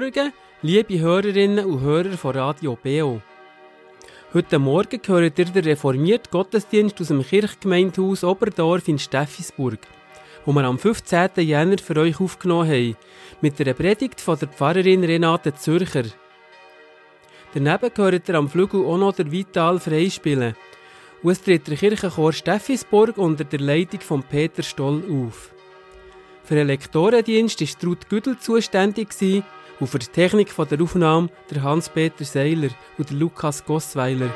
Morgen, liebe Hörerinnen und Hörer von Radio Beo. Heute Morgen gehört ihr den reformierten Gottesdienst aus dem Kirchgemeindehaus Oberdorf in Steffisburg, wo wir am 15. Jänner für euch aufgenommen haben, mit der Predigt von der Pfarrerin Renate Zürcher. Daneben gehört ihr am Flügel auch noch der Vital Freispielen. Und es tritt der Kirchenchor Steffisburg unter der Leitung von Peter Stoll auf. Für den Lektorendienst war Ruth Güdel zuständig und für die Technik der Aufnahme der Hans-Peter Seiler und der Lukas Gossweiler.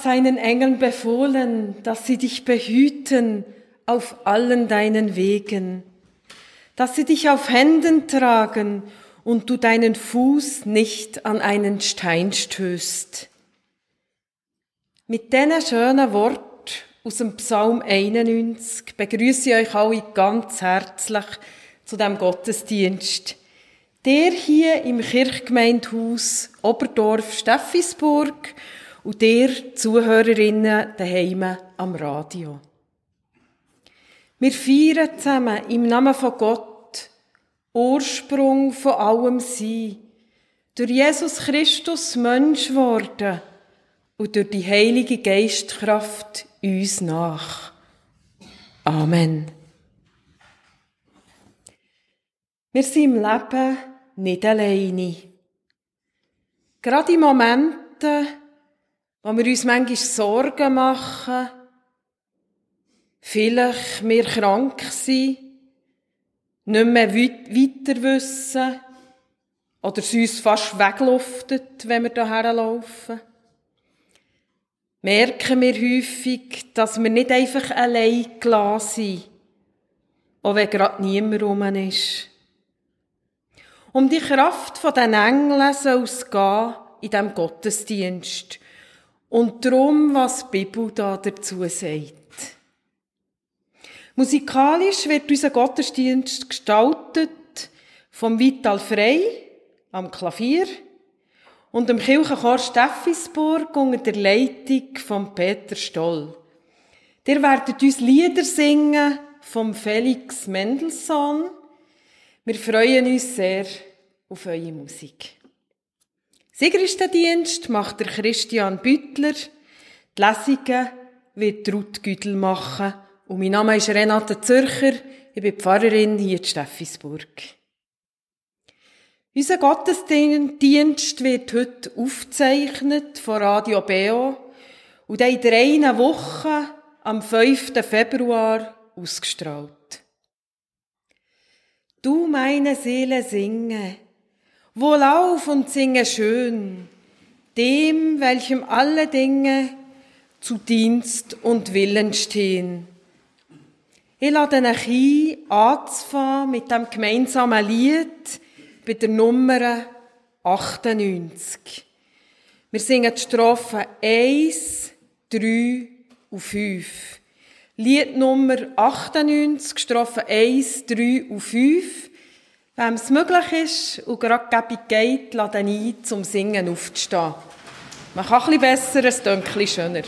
Seinen Engeln befohlen, dass sie dich behüten auf allen deinen Wegen, dass sie dich auf Händen tragen und du deinen Fuß nicht an einen Stein stößt. Mit diesen schönen Wort aus dem Psalm 91 begrüße ich euch alle ganz herzlich zu dem Gottesdienst. Der hier im Kirchgemeindehaus Oberdorf Steffisburg und dir Zuhörerinnen daheim am Radio. Wir feiern zusammen im Namen von Gott, Ursprung von allem Sein, durch Jesus Christus Mensch worden und durch die heilige Geistkraft uns nach. Amen. Wir sind im Leben nicht alleine. Gerade in Momenten, wo wir uns manchmal Sorgen machen, vielleicht wir krank sind, nicht mehr weiter wissen oder es uns fast wegluftet, wenn wir hierher laufen. Merken wir häufig, dass wir nicht einfach allein gelassen sind, auch wenn gerade niemand rum ist. Um die Kraft von den Engeln soll es gehen in diesem Gottesdienst. Und darum, was die Bibel da dazu sagt. Musikalisch wird unser Gottesdienst gestaltet vom Vital Frey am Klavier und dem Kirchenchor Steffisburg unter der Leitung von Peter Stoll. Der werdet uns Lieder singen vom Felix Mendelssohn. Wir freuen uns sehr auf eure Musik. Sigristendienst macht der Christian Büttler. Die Lesungen wird Ruth Güdel machen. Und mein Name ist Renate Zürcher. Ich bin Pfarrerin hier in Steffisburg. Unser Gottesdienst wird heute aufgezeichnet von Radio Beo und in drei Wochen am 5. Februar ausgestrahlt. Du meine Seele singe, wohlauf und singe schön, dem, welchem alle Dinge zu Dienst und Willen stehen. Ich lade euch ein, anzufangen mit dem gemeinsamen Lied, bei der Nummer 98. Wir singen die Strophen 1, 3 und 5. Lied Nummer 98, Strophen 1, 3 und 5. Wenn es möglich ist und gerade Gabi geht, lade ein, zum Singen aufzustehen. Man kann bisschen besser, es klingt schöner.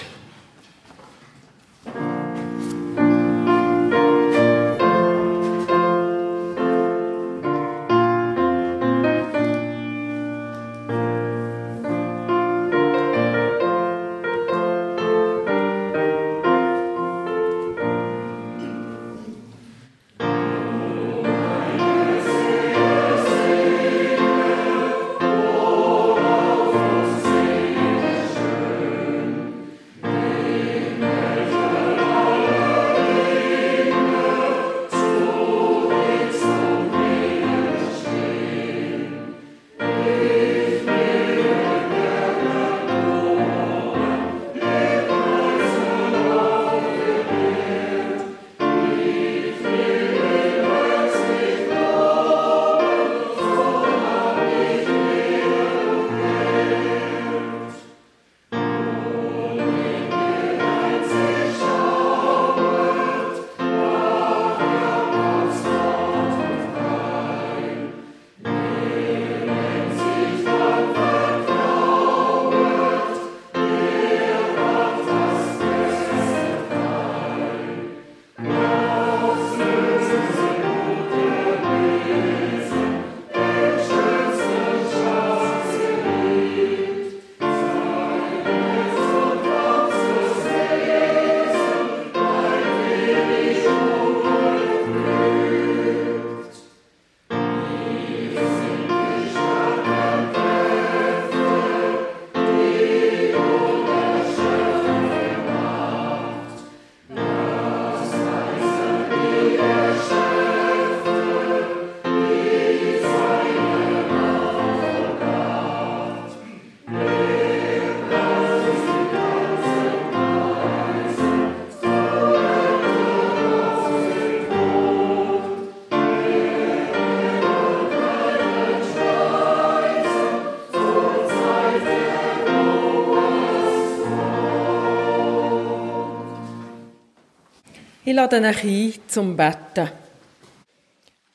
Ich lade euch ein zum Betten.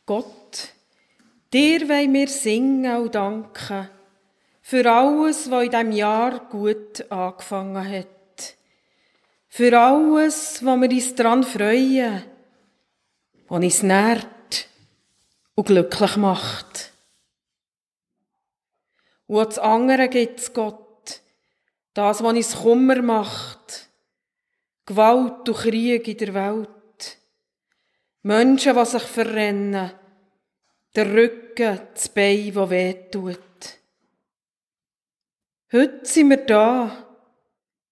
Gott, dir wollen wir singen und danken für alles, was in diesem Jahr gut angefangen hat. Für alles, was wir uns daran freuen, was uns nährt und glücklich macht. Und das andere gibt es Gott, das, was uns Kummer macht, Gewalt und Krieg in der Welt. Menschen, die sich verrennen. Der Rücken, das Bein, das wehtut. Heute sind wir da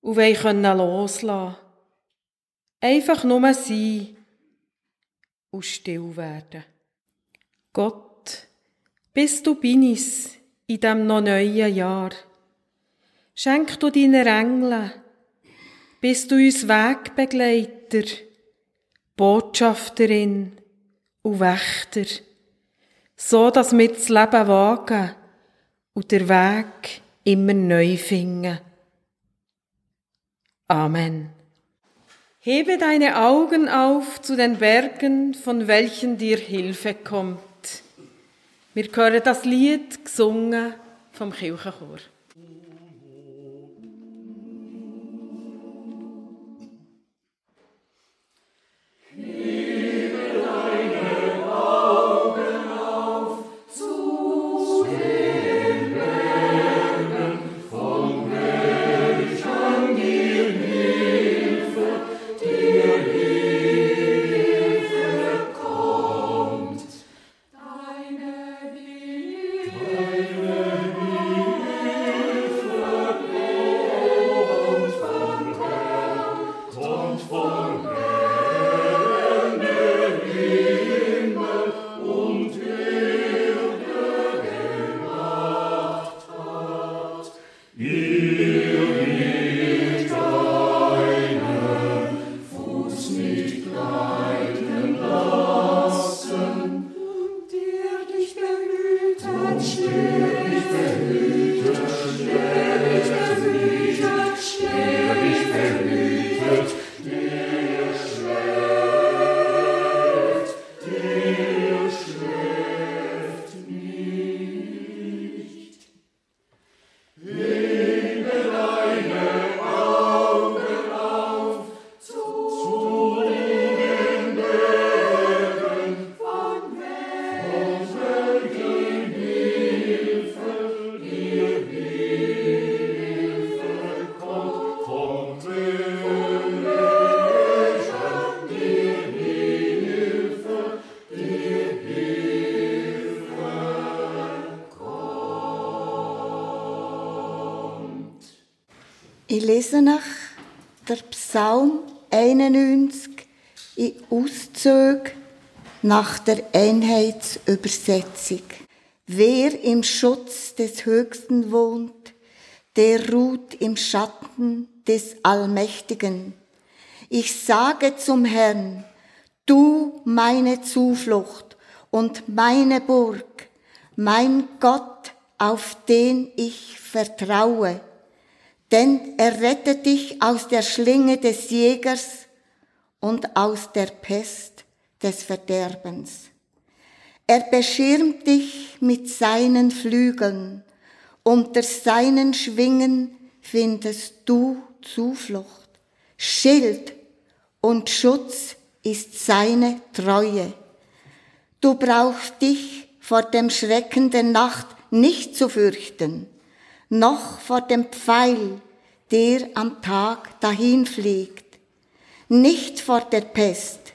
und wollen loslassen. Einfach nur sein und still werden. Gott, bist du bei uns in diesem noch neuen Jahr. Schenk du deinen Engeln bist du uns Wegbegleiter, Botschafterin und Wächter, so dass wir das Leben wagen und der Weg immer neu finden. Amen. Hebe deine Augen auf zu den Bergen, von welchen dir Hilfe kommt. Wir hören das Lied gesungen vom Kirchenchor. Lese nach der Psalm 91 in Auszügen nach der Einheitsübersetzung. Wer im Schutz des Höchsten wohnt, der ruht im Schatten des Allmächtigen. Ich sage zum Herrn, du meine Zuflucht und meine Burg, mein Gott, auf den ich vertraue. Denn er rettet dich aus der Schlinge des Jägers und aus der Pest des Verderbens. Er beschirmt dich mit seinen Flügeln, unter seinen Schwingen findest du Zuflucht. Schild und Schutz ist seine Treue. Du brauchst dich vor dem Schrecken der Nacht nicht zu fürchten, noch vor dem Pfeil, der am Tag dahinfliegt, nicht vor der Pest,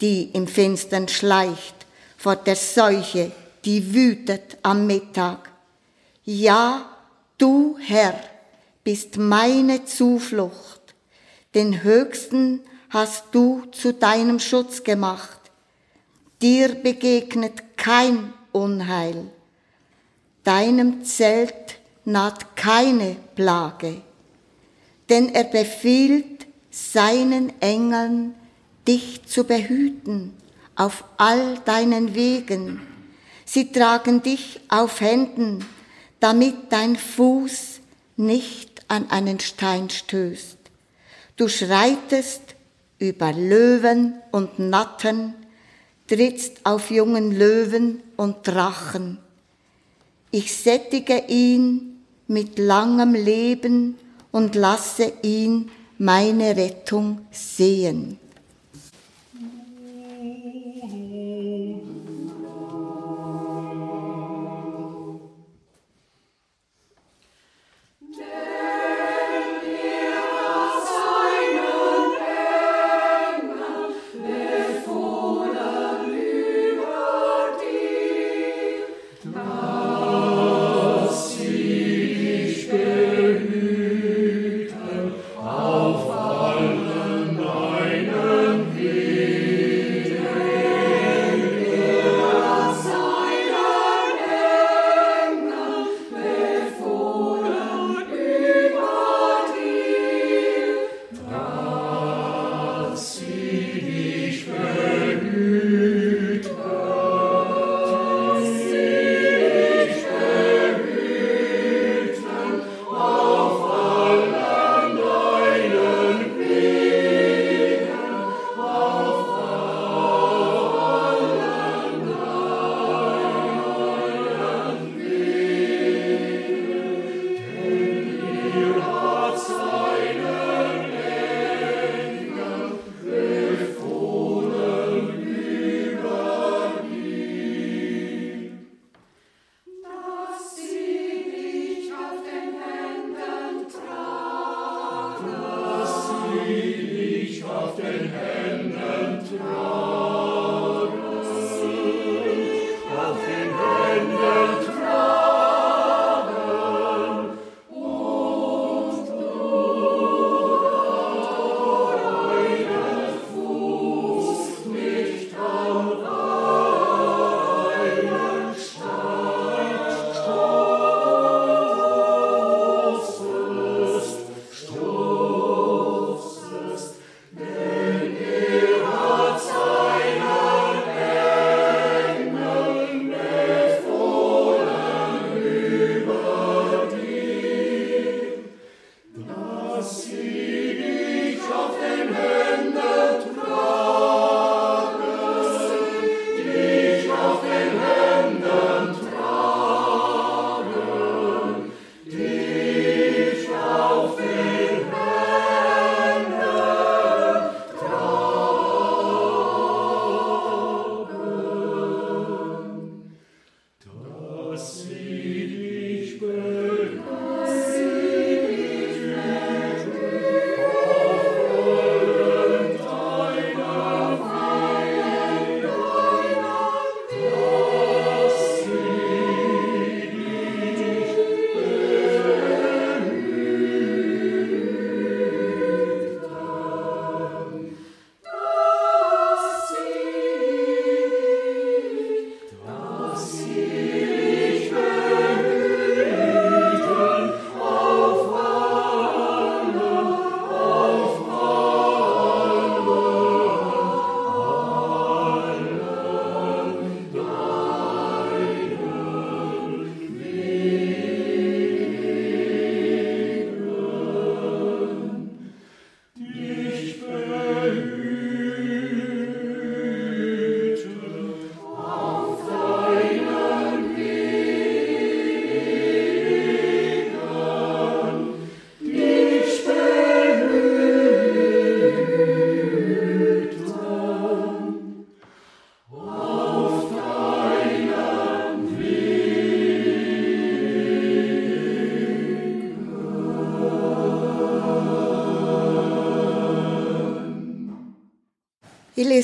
die im Finstern schleicht, vor der Seuche, die wütet am Mittag. Ja, du Herr bist meine Zuflucht, den Höchsten hast du zu deinem Schutz gemacht. Dir begegnet kein Unheil. Deinem Zelt naht keine Plage, denn er befiehlt seinen Engeln, dich zu behüten auf all deinen Wegen. Sie tragen dich auf Händen, damit dein Fuß nicht an einen Stein stößt. Du schreitest über Löwen und Natten, trittst auf jungen Löwen und Drachen. Ich sättige ihn mit langem Leben und lasse ihn meine Rettung sehen.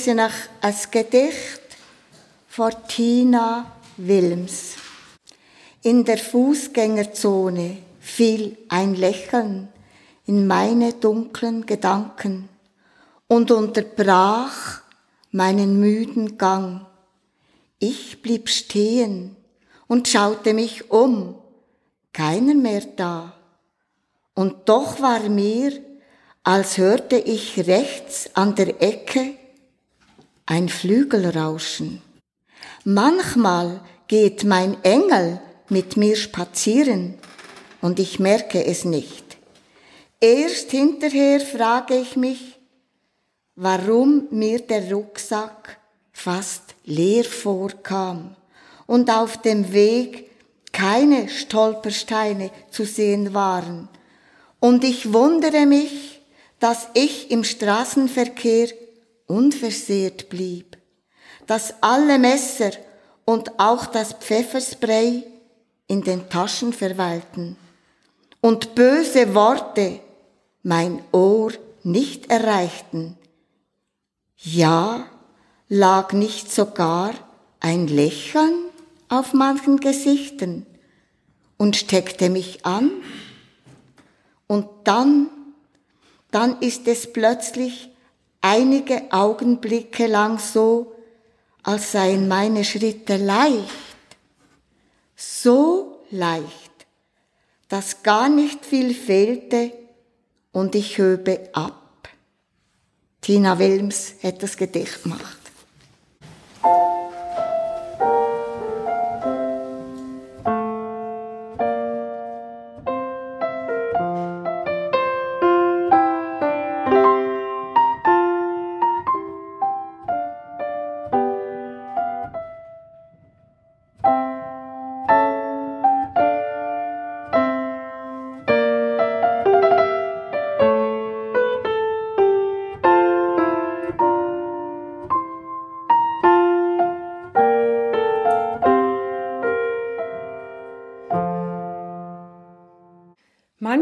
Lese nach ein Gedicht von Tina Wilms. In der Fußgängerzone fiel ein Lächeln in meine dunklen Gedanken und unterbrach meinen müden Gang. Ich blieb stehen und schaute mich um, keiner mehr da. Und doch war mir, als hörte ich rechts an der Ecke ein Flügelrauschen. Manchmal geht mein Engel mit mir spazieren und ich merke es nicht. Erst hinterher frage ich mich, warum mir der Rucksack fast leer vorkam und auf dem Weg keine Stolpersteine zu sehen waren. Und ich wundere mich, dass ich im Straßenverkehr unversehrt blieb, dass alle Messer und auch das Pfefferspray in den Taschen verweilten und böse Worte mein Ohr nicht erreichten. Ja, lag nicht sogar ein Lächeln auf manchen Gesichtern und steckte mich an? Und dann, dann ist es plötzlich einige Augenblicke lang so, als seien meine Schritte leicht, so leicht, dass gar nicht viel fehlte und ich höbe ab. Tina Wilms hat das Gedicht gemacht.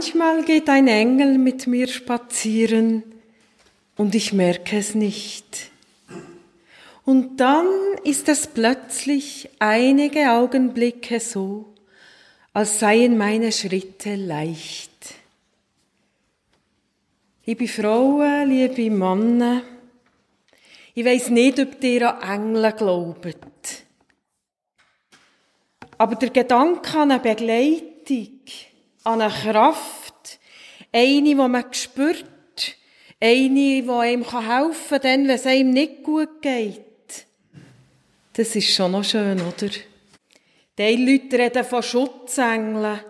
Manchmal geht ein Engel mit mir spazieren und ich merke es nicht. Und dann ist es plötzlich einige Augenblicke so, als seien meine Schritte leicht. Liebe Frauen, liebe Männer, ich weiß nicht, ob ihr an Engel glaubt. Aber der Gedanke an eine Begleitung, an eine Kraft, eine, die man spürt, eine, die einem helfen kann, dann, wenn es einem nicht gut geht. Das ist schon noch schön, oder? Die Leute reden von Schutzengeln,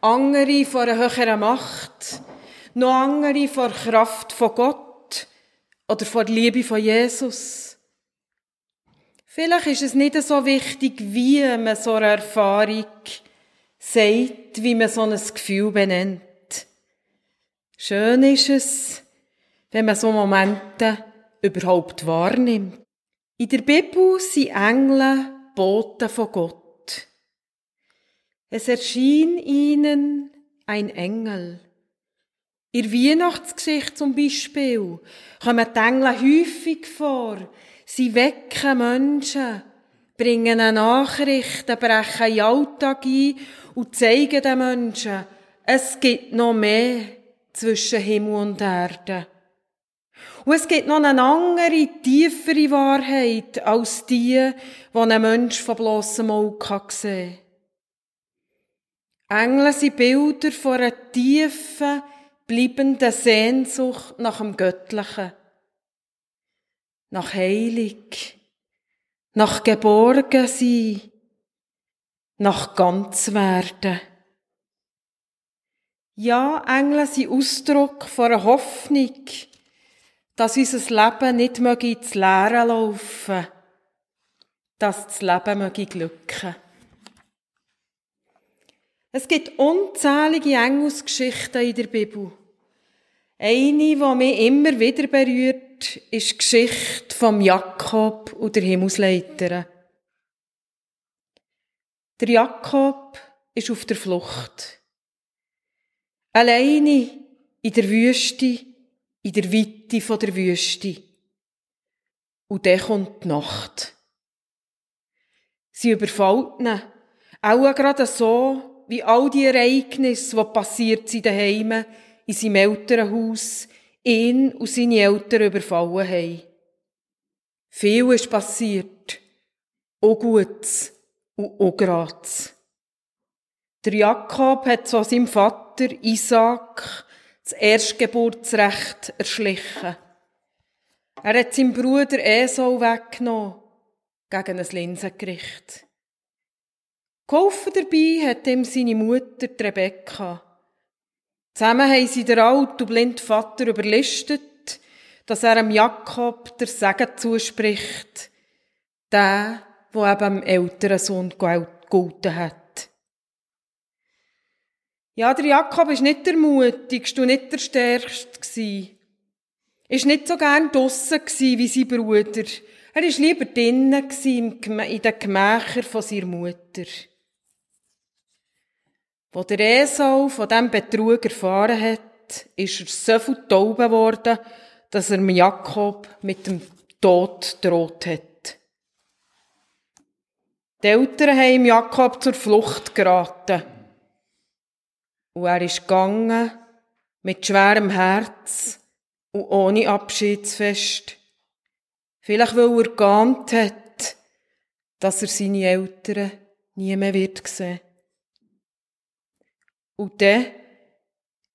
andere von einer höheren Macht, noch andere von der Kraft von Gott oder von der Liebe von Jesus. Vielleicht ist es nicht so wichtig, wie man so eine Erfahrung sagt, wie man so ein Gefühl benennt. Schön ist es, wenn man so Momente überhaupt wahrnimmt. In der Bibel sind Engel Boten von Gott. Es erschien ihnen ein Engel. In Weihnachtsgeschichte zum Beispiel kommen die Engel häufig vor. Sie wecken Menschen, bringen eine Nachricht, brechen in den Alltag ein und zeigen den Menschen, es gibt noch mehr zwischen Himmel und Erde. Und es gibt noch eine andere, tiefere Wahrheit als die, die ein Mensch von bloßem Auge sehen kann. Engel sind Bilder von einer tiefen, bleibenden Sehnsucht nach dem Göttlichen, nach Heilig, nach Geborgensein, nach Ganzwerden. Ja, Engel sind Ausdruck von einer Hoffnung, dass unser Leben nicht möge ins Leere laufen, dass das Leben möge glücken. Es gibt unzählige Engelsgeschichten in der Bibel. Eine, die mich immer wieder berührt, ist die Geschichte vom Jakob und der Himmelsleiterin. Der Jakob ist auf der Flucht. Alleine in der Wüste, in der Weite der Wüste. Und dann kommt die Nacht. Sie überfällt ihn, auch gerade so, wie all die Ereignisse, die passiert sind daheim, in seinem Elternhaus, ihn und seine Eltern überfallen haben. Viel ist passiert, auch Gutes und auch Graz. Der Jakob hat so seinem Vater Isaac das Erstgeburtsrecht erschlichen. Er hat seinem Bruder Esau weggenommen gegen ein Linsengericht. Geholfen dabei hat ihm seine Mutter Rebecca. Zusammen haben sie den alten und blinden Vater überlistet, dass er dem Jakob der Segen zuspricht, der, wo eben dem älteren Sohn gegolten hat. Ja, der Jakob ist nicht der mutigste und nicht der stärkste gsi. Ist nicht so gern draussen wie sein Bruder. Er ist lieber drinnen in den Gemächern von seiner Mutter. Wo der Esau von diesem Betrug erfahren hat, ist er so viel taub geworden, dass er Jakob mit dem Tod droht hat. Die Eltern haben Jakob zur Flucht geraten. Und er ist gegangen mit schwerem Herz und ohne Abschiedsfest. Vielleicht weil er geahnt hat, dass er seine Eltern nie mehr wird sehen. Und dann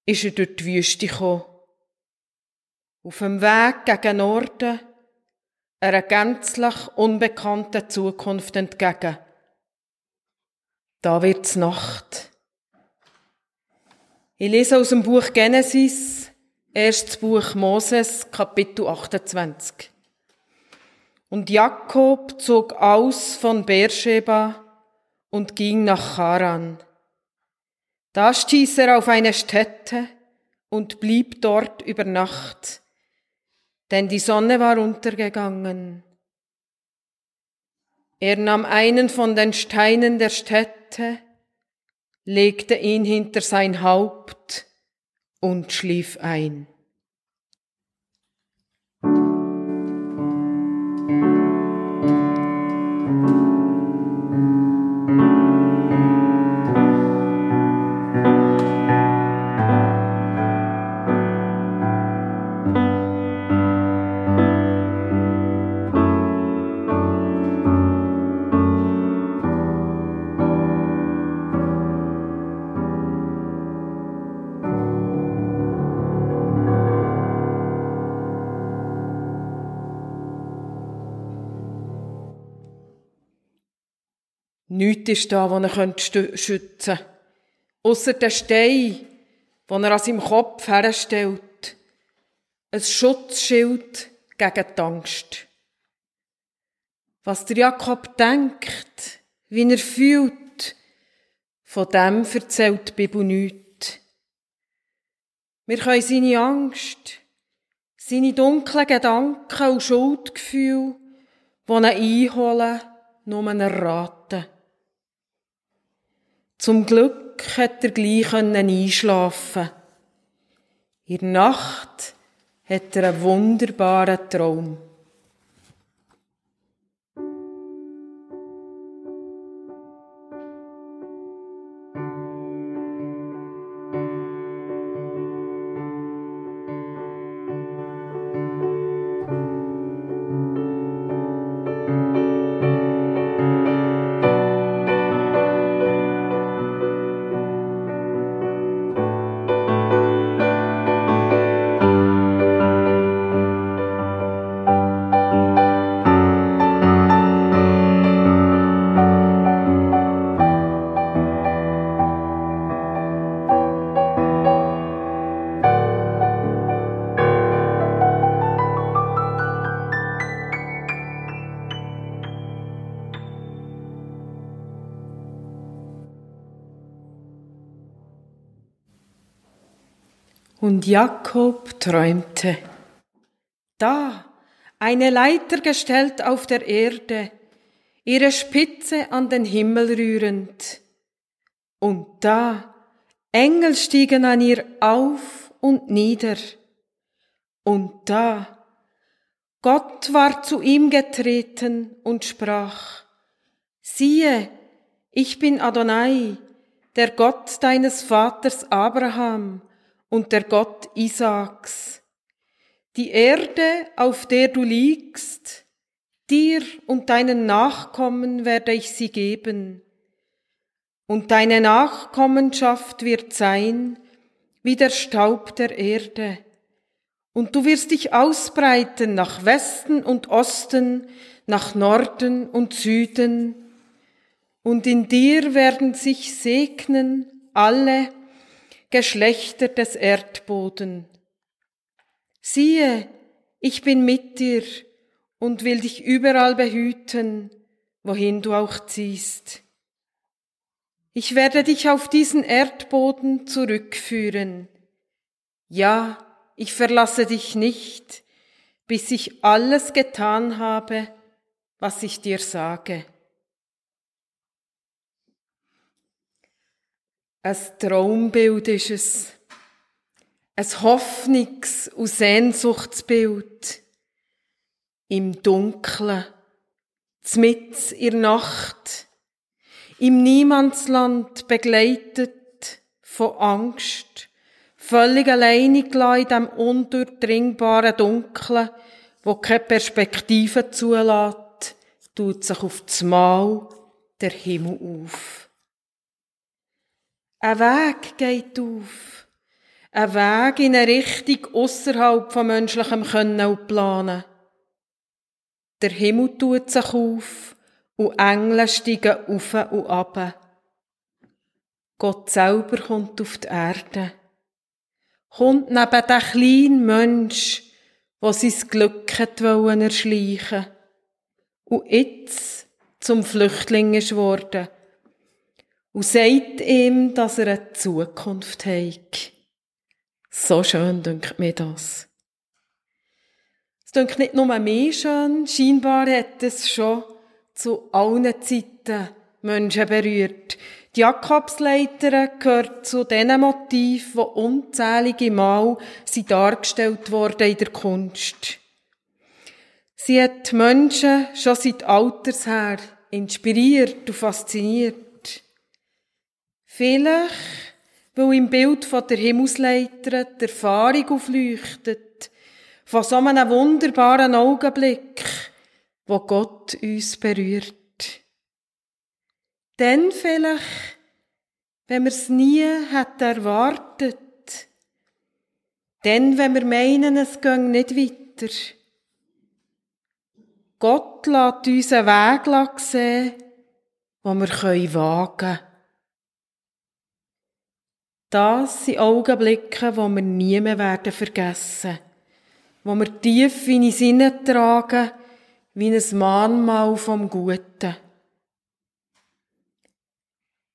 ist er durch die Wüste gekommen. Auf dem Weg gegen Norden, einer gänzlich unbekannten Zukunft entgegen. Da wird's Nacht. Ich lese aus dem Buch Genesis, erstes Buch Moses, Kapitel 28. Und Jakob zog aus von Beersheba und ging nach Haran. Da stieß er auf eine Stätte und blieb dort über Nacht, denn die Sonne war untergegangen. Er nahm einen von den Steinen der Stätte, legte ihn hinter sein Haupt und schlief ein. Nichts ist da, das er schützen könnte. Ausser der Stein, den er an seinem Kopf herstellt. Ein Schutzschild gegen die Angst. Was der Jakob denkt, wie er fühlt, von dem erzählt die Bibel nichts. Wir können seine Angst, seine dunklen Gedanken und Schuldgefühle, die ihn einholen, nur erraten. Zum Glück hat er gleich einschlafen In der Nacht hat er einen wunderbaren Traum. Und Jakob träumte. Da, eine Leiter gestellt auf der Erde, ihre Spitze an den Himmel rührend. Und da, Engel stiegen an ihr auf und nieder. Und da, Gott war zu ihm getreten und sprach, siehe, ich bin Adonai, der Gott deines Vaters Abraham und der Gott Isaaks. Die Erde, auf der du liegst, dir und deinen Nachkommen werde ich sie geben. Und deine Nachkommenschaft wird sein wie der Staub der Erde und du wirst dich ausbreiten nach Westen und Osten, nach Norden und Süden. Und in dir werden sich segnen alle Geschlechter des Erdboden. Siehe, ich bin mit dir und will dich überall behüten, wohin du auch ziehst. Ich werde dich auf diesen Erdboden zurückführen. Ja, ich verlasse dich nicht, bis ich alles getan habe, was ich dir sage. Ein Traumbild ist es, ein Hoffnungs- und Sehnsuchtsbild. Im Dunkeln, mitten in der Nacht, im Niemandsland begleitet von Angst. Völlig alleine gelassen in diesem undurchdringbaren Dunkeln, wo keine Perspektive zulässt, tut sich auf das Mal der Himmel auf. Ein Weg geht auf. Ein Weg in eine Richtung außerhalb von menschlichem Können und Planen. Der Himmel tut sich auf und Engel steigen auf und ab. Gott selber kommt auf die Erde kommt neben den kleinen Mensch, der sein Glück hat wollen erschleichen und jetzt zum Flüchtling ist worden und sagt ihm, dass er eine Zukunft hat. So schön dünkt mir das. Es dünkt nicht nur mir schön, scheinbar hat es schon zu allen Zeiten Menschen berührt, die Jakobsleiter gehört zu den Motiven, die unzählige Mal sind dargestellt wurden in der Kunst. Sie hat Menschen schon seit Alters her inspiriert und fasziniert. Vielleicht, weil im Bild von der Himmelsleiter die Erfahrung aufleuchtet, von so einem wunderbaren Augenblick, wo Gott uns berührt. Dann vielleicht, wenn wir es nie hätten erwartet. Dann, wenn wir meinen, es ging nicht weiter. Gott lässt uns einen Weg sehen, den wir wagen können. Das sind Augenblicke, die wir nie mehr werden vergessen wo wir tief in die Sinne tragen, wie ein Mahnmal vom Guten.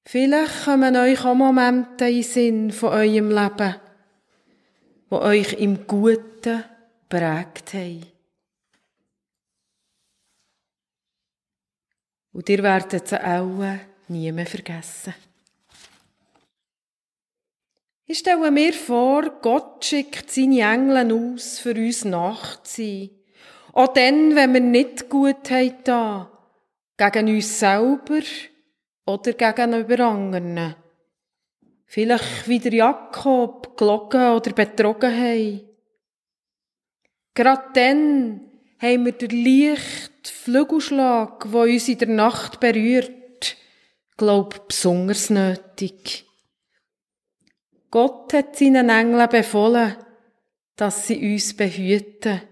Vielleicht kommen euch auch Momente in Sinn von eurem Leben, wo euch im Guten prägt haben. Und ihr werdet sie auch nie mehr vergessen. Ich stelle mir vor, Gott schickt seine Engel aus, für uns nachzuziehen. Auch dann, wenn wir nicht gut haben, gegen uns selber oder gegenüber anderen. Vielleicht wie der Jakob gelogen oder betrogen haben. Gerade dann haben wir den leichten Flügelschlag, der uns in der Nacht berührt, glaub besonders nötig. Gott hat seinen Engeln befohlen, dass sie uns behüten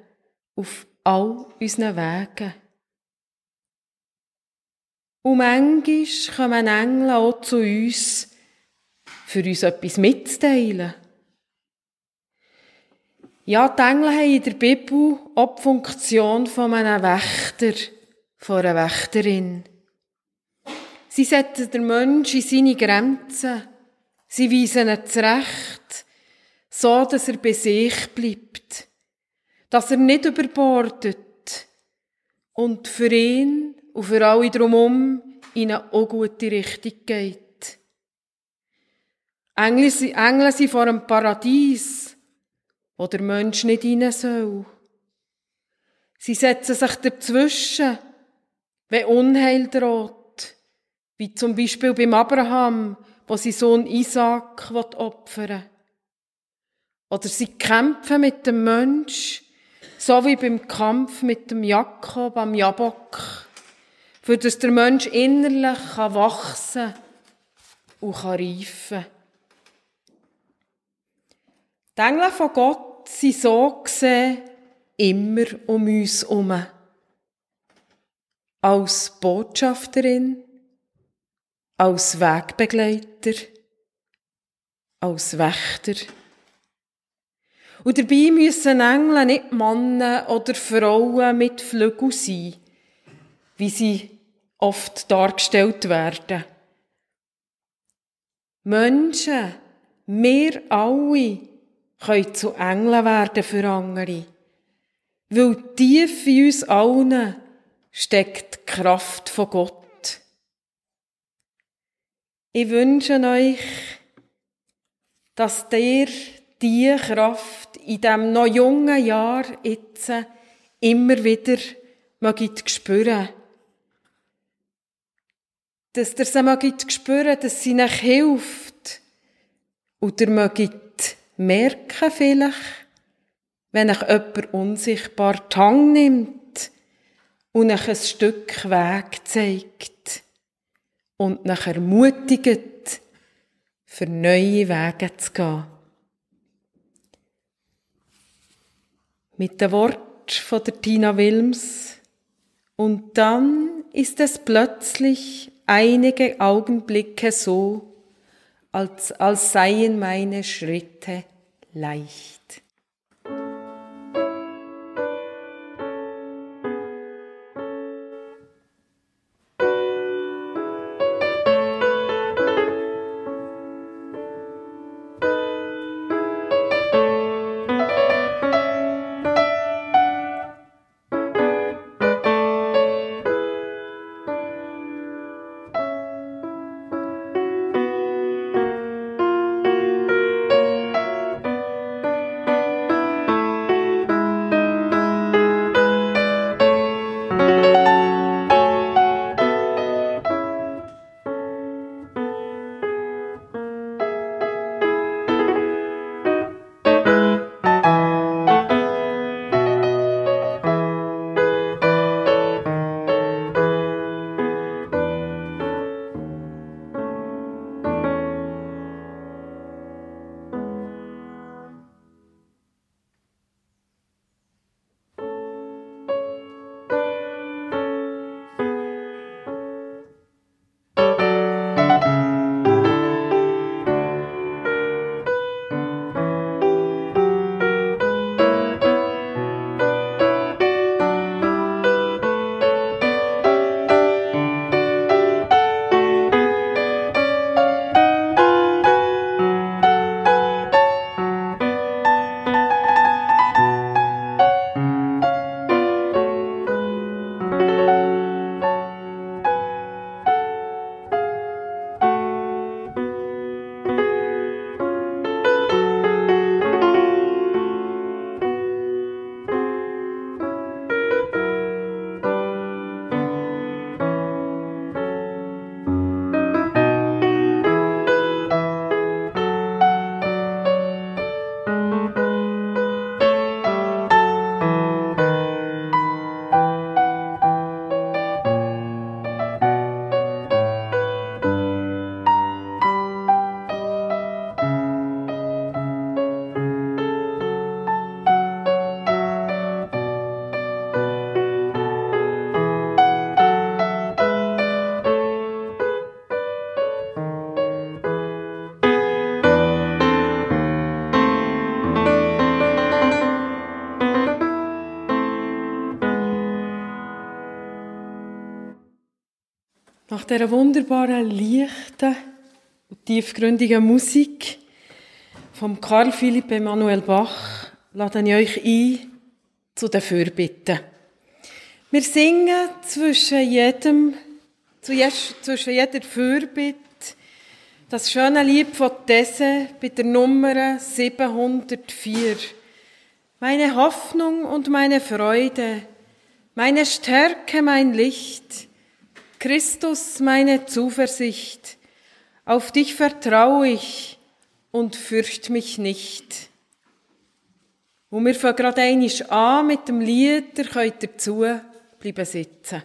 auf all unseren Wegen. Und manchmal kommen Engel auch zu uns, für uns etwas mitzuteilen. Ja, die Engel haben in der Bibel auch die Funktion von einem Wächter, von einer Wächterin. Sie setzen den Menschen in seine Grenzen. Sie weisen ihn zurecht, so dass er bei sich bleibt. Dass er nicht überbordet. Und für ihn und für alle drumherum in eine auch gute Richtung geht. Engel, Engel sind vor einem Paradies, wo der Mensch nicht rein soll. Sie setzen sich dazwischen, wenn Unheil droht, wie zum Beispiel beim Abraham, wo sein Sohn Isaac opfern Oder sie kämpfen mit dem Mensch, so wie beim Kampf mit dem Jakob am Jabok, für dass der Mensch innerlich kann wachsen und kann reifen. Die Engel von Gott sind so gesehen immer um uns herum. Als Botschafterin, als Wegbegleiter, als Wächter. Und dabei müssen Engel nicht Männer oder Frauen mit Flügeln sein, wie sie oft dargestellt werden. Menschen, wir alle, können zu Engeln werden für andere. Weil tief in uns allen steckt die Kraft von Gott. Ich wünsche euch, dass ihr diese Kraft in diesem noch jungen Jahr jetzt immer wieder mögt spüren. Dass ihr sie mögt spüren, dass sie euch hilft. Und ihr mögt merken vielleicht, wenn euch jemand unsichtbar die Hand nimmt und euch ein Stück Weg zeigt und euch ermutigt, für neue Wege zu gehen. Mit dem Wort von der Tina Wilms und dann ist es plötzlich einige Augenblicke so, als, als seien meine Schritte leicht. Nach dieser wunderbaren, leichten tiefgründigen Musik vom Karl Philipp Emanuel Bach lade ich euch ein zu den Fürbitten. Wir singen zwischen jedem, zwischen jeder Fürbitte das schöne Lied von Tesse bei der Nummer 704. Meine Hoffnung und meine Freude meine Stärke, mein Licht, Christus meine Zuversicht, auf dich vertraue ich und fürcht mich nicht. Und wir fangen gerade einmal an mit dem Lied, ihr könnt dazu bleiben sitzen.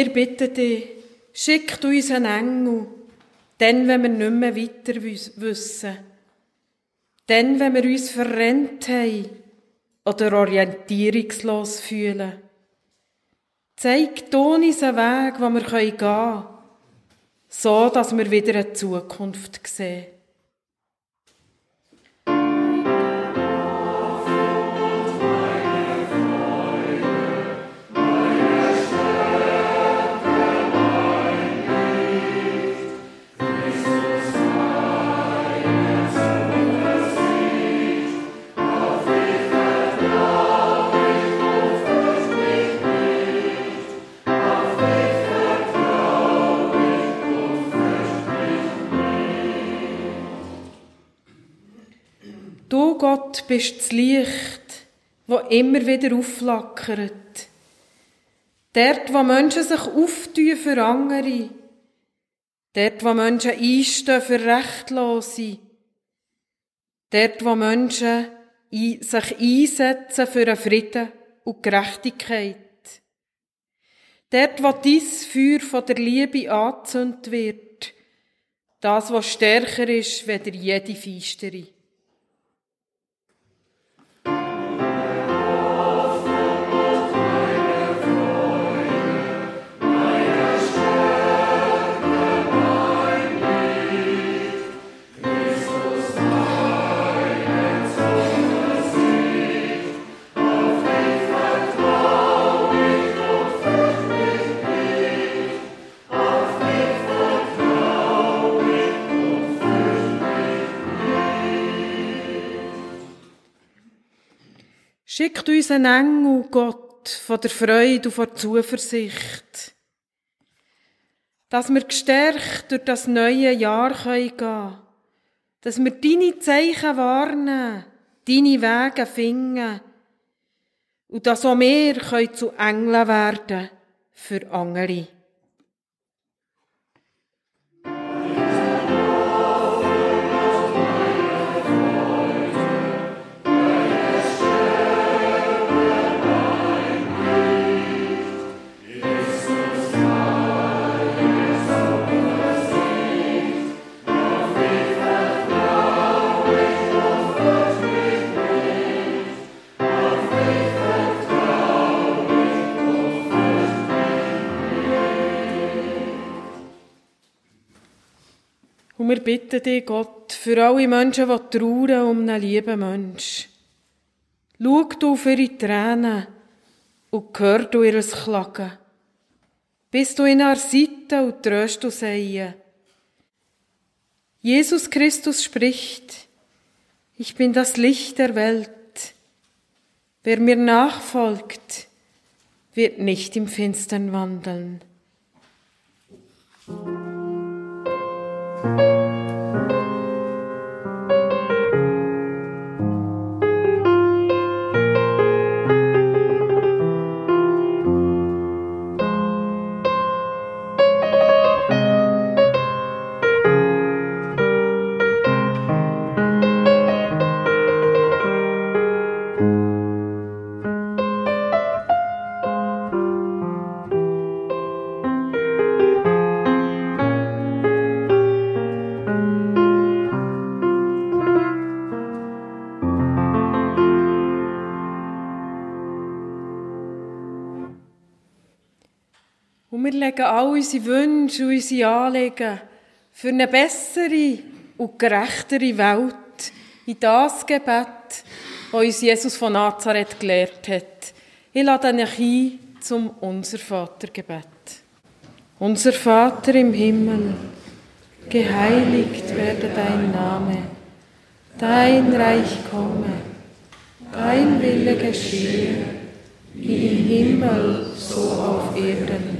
Wir bitten dich, schick uns einen Engel, dann, wenn wir nicht mehr weiter wissen. Dann, wenn wir uns verrennt haben oder orientierungslos fühlen. Zeig uns einen Weg, wo wir gehen können, so dass wir wieder eine Zukunft sehen. Gott bist das Licht, wo immer wieder aufflackert. Dort, wo Menschen sich auftun für andere. Dort, wo Menschen einstehen für Rechtlose. Dort, wo Menschen sich einsetzen für einen Frieden und Gerechtigkeit. Dort, wo dies Feuer von der Liebe angezündet wird. Das, was stärker ist, weder jede Feistere. Uns einen Engel, Gott, von der Freude und von der Zuversicht, dass wir gestärkt durch das neue Jahr gehen können, dass wir deine Zeichen warnen, deine Wege finden und dass auch wir zu Engeln werden für andere. Und wir bitten dich, Gott, für alle Menschen, die trauern um einen lieben Mensch. Schau du auf ihre Tränen und hör du ihr Klagen. Bist du in ihrer Seite und tröst du sie. Jesus Christus spricht, ich bin das Licht der Welt. Wer mir nachfolgt, wird nicht im Finstern wandeln. Legen all unsere Wünsche und unsere Anliegen für eine bessere und gerechtere Welt in das Gebet, das uns Jesus von Nazareth gelehrt hat. Ich lade euch ein zum Unser Vatergebet. Unser Vater im Himmel, geheiligt werde dein Name, dein Reich komme, dein Wille geschehe, wie im Himmel, so auf Erden.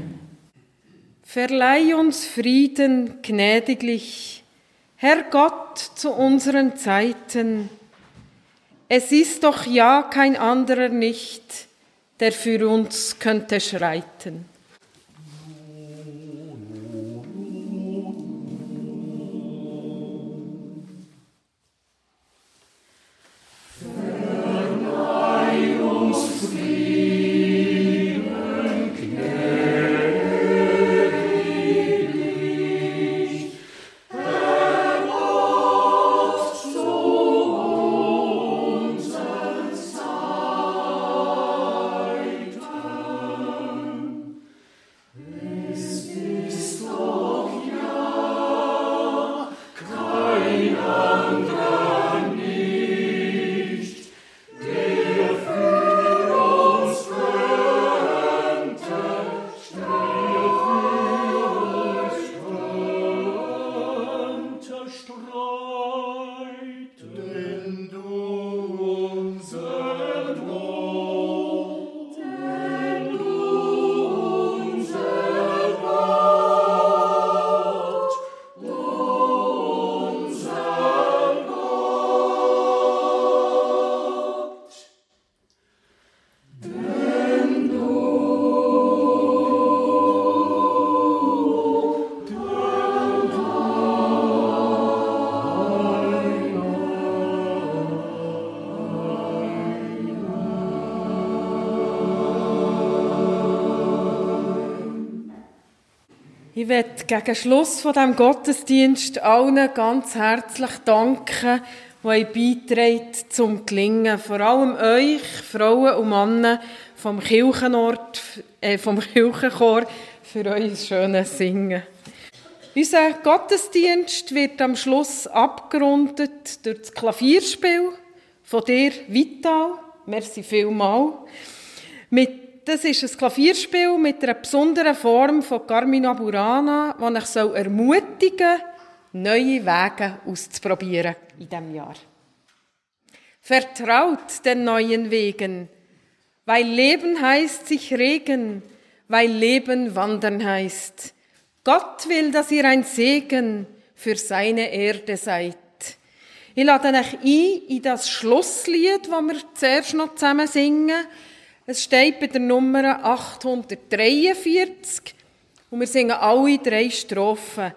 Verleih uns Frieden gnädiglich, Herr Gott, zu unseren Zeiten. Es ist doch ja kein anderer nicht, der für uns könnte schreiten. Ich werde gegen Schluss von dem Gottesdienst allen ganz herzlich danken, die beitragen zum Gelingen. Vor allem euch, Frauen und Männer vom Kirchenort, äh, vom Kirchenchor, für euer schönes Singen. Unser Gottesdienst wird am Schluss abgerundet durch das Klavierspiel von dir, Vital. Merci vielmal. Mit das ist ein Klavierspiel mit einer besonderen Form von Carmina Burana, das ich ermutigen soll, neue Wege auszuprobieren in diesem Jahr. Vertraut den neuen Wegen, weil Leben heißt sich regen, weil Leben wandern heißt. Gott will, dass ihr ein Segen für seine Erde seid. Ich lade euch ein in das Schlusslied, das wir zuerst noch zusammen singen. Es steht bei der Nummer 843 und wir singen alle drei Strophen.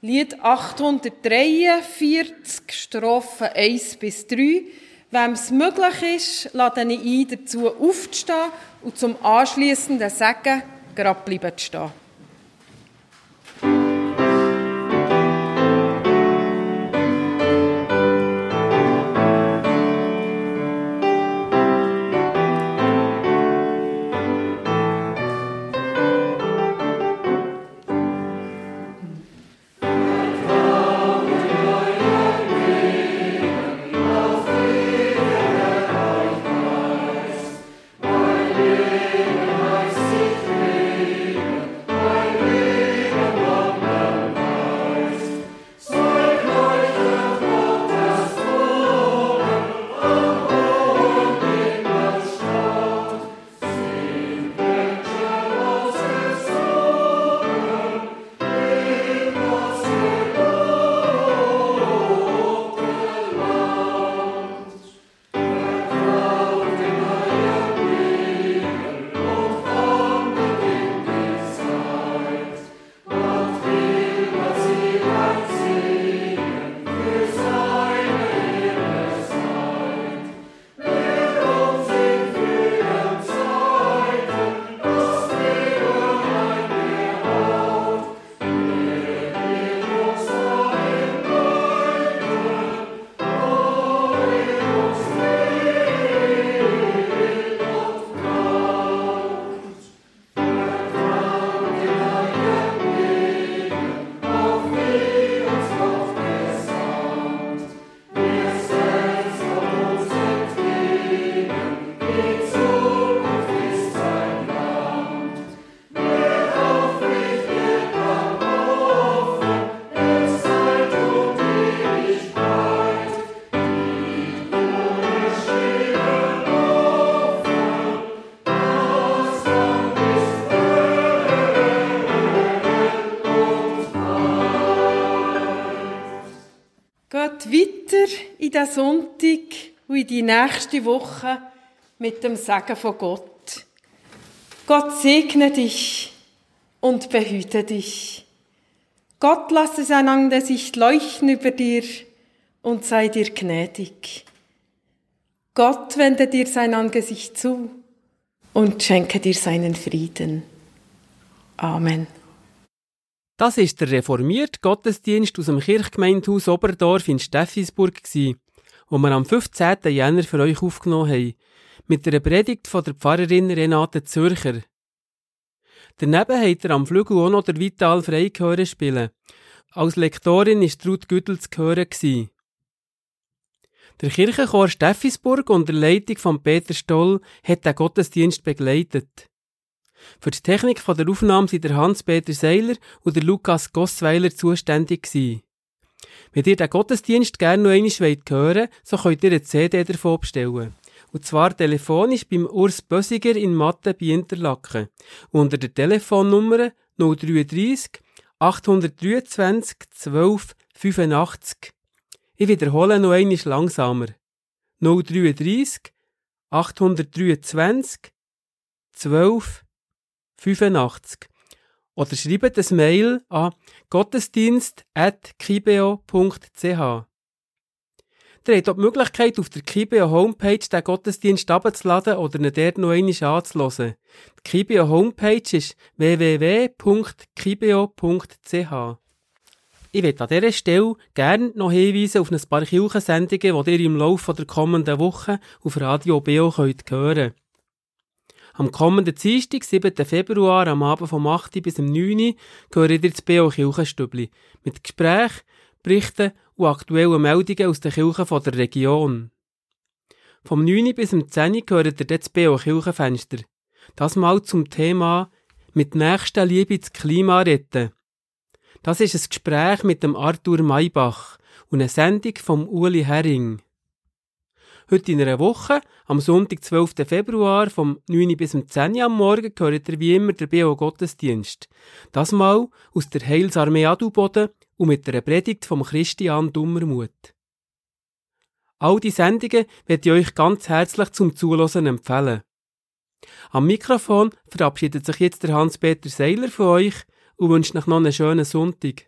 Lied 843, Strophen 1 bis 3. Wem es möglich ist, lade ich ein, dazu aufzustehen und zum anschliessenden Sagen gerade bleiben zu stehen. Den Sonntag und in die nächste Woche mit dem Segen von Gott. Gott segne dich und behüte dich. Gott lasse sein Angesicht leuchten über dir und sei dir gnädig. Gott wende dir sein Angesicht zu und schenke dir seinen Frieden. Amen. Das ist der reformierte Gottesdienst aus dem Kirchgemeindehaus Oberdorf in Steffisburg, wo wir am 15. Jänner für euch aufgenommen haben, mit der Predigt von der Pfarrerin Renate Zürcher. Daneben hat er am Flügel auch noch der Vital Frey gehören spielen. Als Lektorin war Ruth Güttel zu hören. Der Kirchenchor Steffisburg unter Leitung von Peter Stoll hat den Gottesdienst begleitet. Für die Technik der Aufnahme sind Hans-Peter Seiler und Lukas Gossweiler zuständig gewesen. Wenn ihr den Gottesdienst gerne noch einmal hören wollt, so könnt ihr eine CD davon bestellen. Und zwar telefonisch beim Urs Bösiger in Mathe bei Interlaken. Unter der Telefonnummer 033 823 12 85. Ich wiederhole noch einmal langsamer. 033 823 12 85. Oder schreibt ein Mail an gottesdienst.kibeo.ch. Ihr habt auch die Möglichkeit, auf der Kibeo Homepage den Gottesdienst abzuladen oder ihn dort noch einmal anzuhören. Die Kibeo Homepage ist www.kibeo.ch. Ich möchte an dieser Stelle gerne noch hinweisen auf ein paar Kirchensendungen, die ihr im Laufe der kommenden Woche auf Radio Beo könnt hören Am kommenden Dienstag, 7. Februar, am Abend vom 8. bis zum 9. gehört ihr das Beo Kirchenstübli mit Gesprächen, Berichten und aktuellen Meldungen aus den Kirchen der Region. Vom 9. bis zum 10. gehört ihr das Beo Kirchenfenster. Das mal zum Thema mit nächster Liebe das Klima retten. Das ist ein Gespräch mit dem Arthur Maybach und eine Sendung vom Uli Herring. Heute in einer Woche, am Sonntag, 12. Februar, vom 9. bis zum 10. am Morgen, gehört ihr wie immer der BO Gottesdienst. Das mal aus der Heilsarmee Adelboden und mit der Predigt vom Christian Dummermuth. All die Sendungen werde ich euch ganz herzlich zum Zuhören empfehlen. Am Mikrofon verabschiedet sich jetzt der Hans-Peter Seiler von euch und wünscht euch noch einen schönen Sonntag.